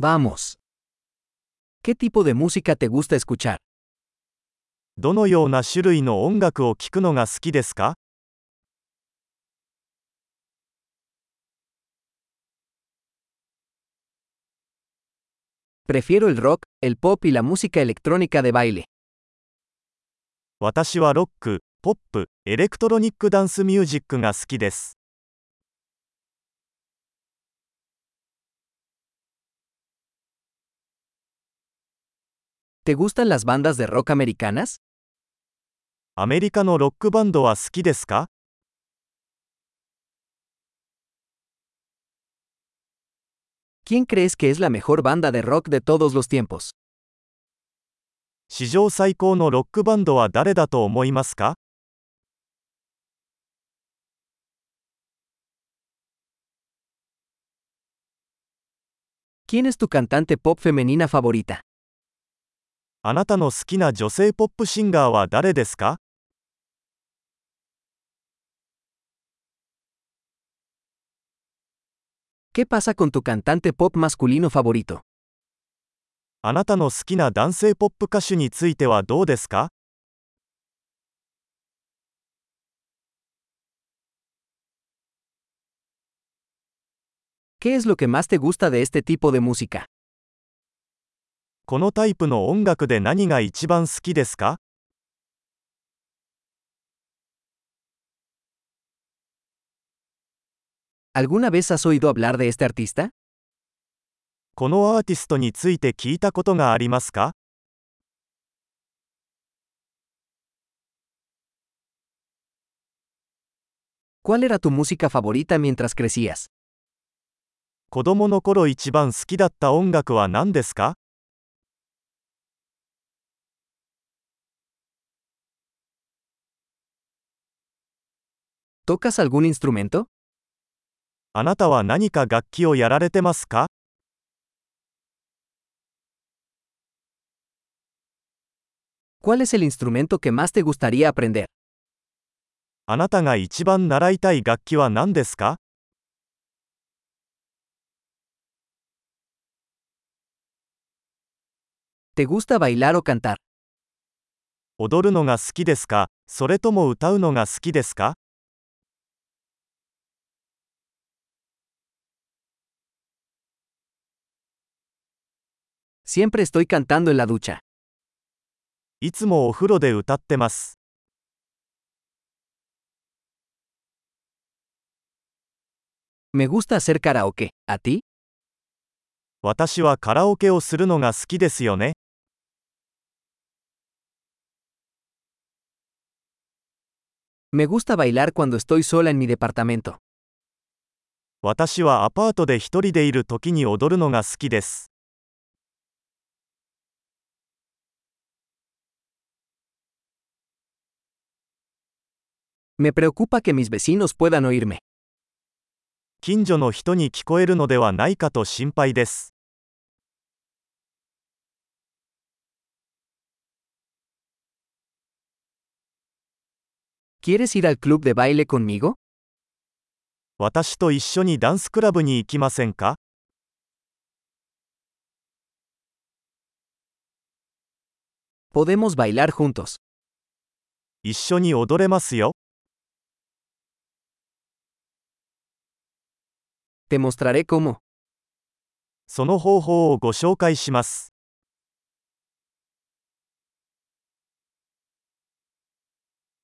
Vamos. ¿Qué tipo de música te gusta escuchar? どのような種類の音楽を聴くのが好きですか Prefiero el rock, el pop y la música electrónica de baile. 私はロック、ポップ、エレクトロニックダンスミュージックが好きです。¿Te gustan las bandas de rock americanas? アメリカのロックバンドは好きですか ¿Quién crees que es la mejor banda de rock de todos los tiempos? 史上最高のロックバンドは誰だと思いますか ¿Quién es tu cantante pop femenina favorita? あなたの好きな女性ポップシンガーは誰ですか ¿Qué pasa con tu cantante pop masculino favorito? あなたの好きな男性ポップ歌手についてはどうですか ¿Qué es lo que más te gusta de este tipo de música? このタイプの音楽で何が一番好きですか ¿Alguna vez has oído hablar de este artista? このアーティストについて聞いたことがありますか ¿Cuál era tu música favorita mientras crecías? 子供の頃一番好きだった音楽は何ですか ¿Tocas algún instrumento? あなたは何か楽器をやられてますか ¿Cuál es el instrumento que más te gustaría aprender? あなたが一番習いたい楽器は何ですか ¿Te gusta bailar o cantar? 踊るのが好きですかそれとも歌うのが好きですか Siempre estoy cantando en la ducha. いつもお風呂で歌ってます。 Me gusta hacer karaoke. ¿A ti? 私はカラオケをするのが好きですよね。 Me gusta bailar cuando estoy sola en mi departamento. 私はアパートで一人でいる時に踊るのが好きです。 Me preocupa que mis vecinos puedan oírme. 近所の人に聞こえるのではないかと心配です。 ¿Quieres ir al club de baile conmigo? 私と一緒にダンスクラブに行きませんか Podemos bailar juntos. 一緒に踊れますよ。 Te mostraré cómo. その方法をご紹介します。